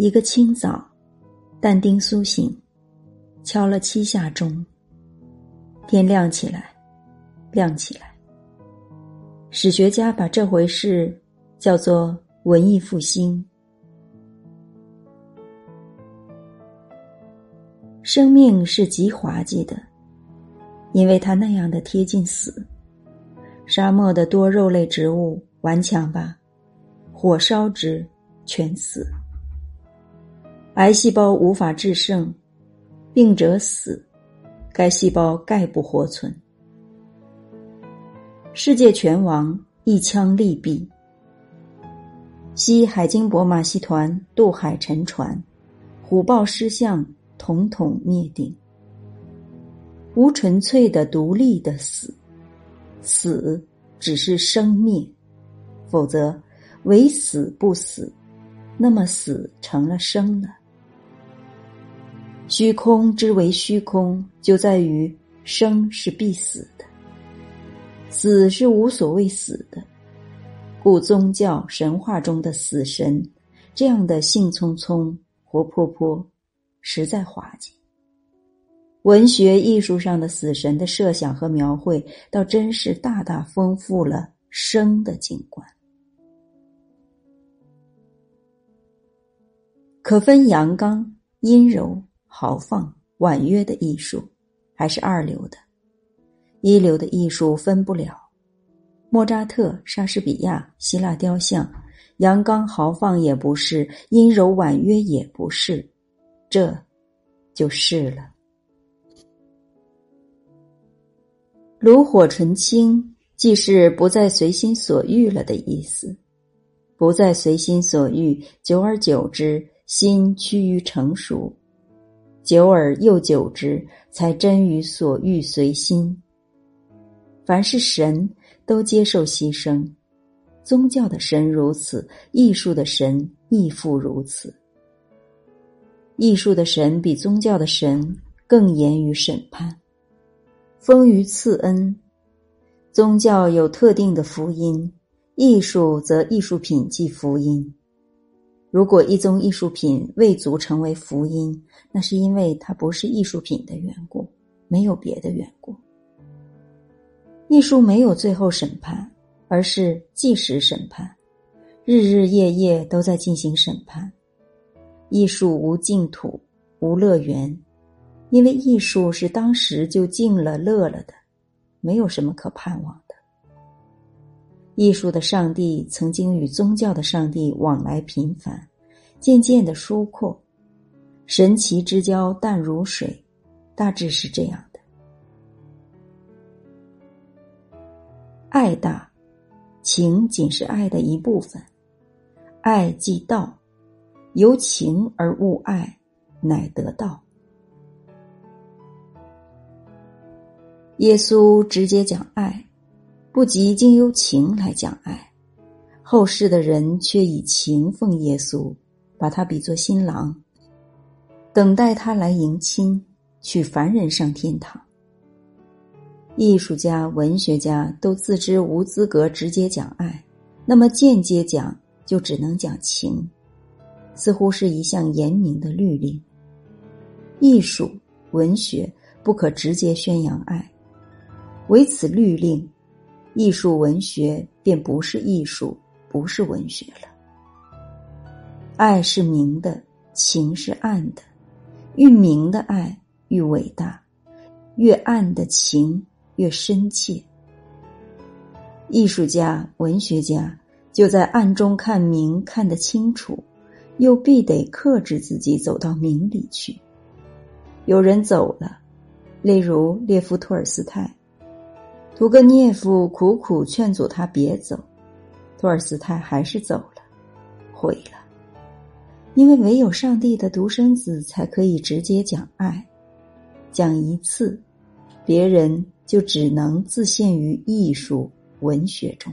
一个清早，但丁苏醒，敲了七下钟。天亮起来，亮起来。史学家把这回事叫做文艺复兴。生命是极滑稽的，因为它那样的贴近死。沙漠的多肉类植物顽强吧，火烧之全死。癌细胞无法制胜，病者死，该细胞概不活存。世界拳王一枪利毙。西海经博马戏团渡海沉船，虎豹狮象统统灭顶。无纯粹的独立的死，死只是生灭，否则唯死不死，那么死成了生了。虚空之为虚空，就在于生是必死的，死是无所谓死的。故宗教神话中的死神，这样的兴匆匆、活泼泼，实在滑稽。文学艺术上的死神的设想和描绘，倒真是大大丰富了生的景观。可分阳刚、阴柔。豪放婉约的艺术，还是二流的；一流的艺术分不了。莫扎特、莎士比亚、希腊雕像，阳刚豪放也不是，阴柔婉约也不是，这就是了。炉火纯青，既是不再随心所欲了的意思。不再随心所欲，久而久之，心趋于成熟。久而又久之，才真于所欲随心。凡是神，都接受牺牲；宗教的神如此，艺术的神亦复如此。艺术的神比宗教的神更严于审判，丰于赐恩。宗教有特定的福音，艺术则艺术品即福音。如果一宗艺术品未足成为福音，那是因为它不是艺术品的缘故，没有别的缘故。艺术没有最后审判，而是即时审判，日日夜夜都在进行审判。艺术无净土，无乐园，因为艺术是当时就静了、乐了的，没有什么可盼望。艺术的上帝曾经与宗教的上帝往来频繁，渐渐的疏阔，神奇之交淡如水，大致是这样的。爱大，情仅是爱的一部分，爱即道，由情而悟爱，乃得道。耶稣直接讲爱。不及经由情来讲爱，后世的人却以情奉耶稣，把他比作新郎，等待他来迎亲，娶凡人上天堂。艺术家、文学家都自知无资格直接讲爱，那么间接讲就只能讲情，似乎是一项严明的律令。艺术、文学不可直接宣扬爱，唯此律令。艺术文学便不是艺术，不是文学了。爱是明的，情是暗的。越明的爱越伟大，越暗的情越深切。艺术家、文学家就在暗中看明，看得清楚，又必得克制自己走到明里去。有人走了，例如列夫·托尔斯泰。屠格涅夫苦苦劝阻他别走，托尔斯泰还是走了，毁了。因为唯有上帝的独生子才可以直接讲爱，讲一次，别人就只能自陷于艺术文学中。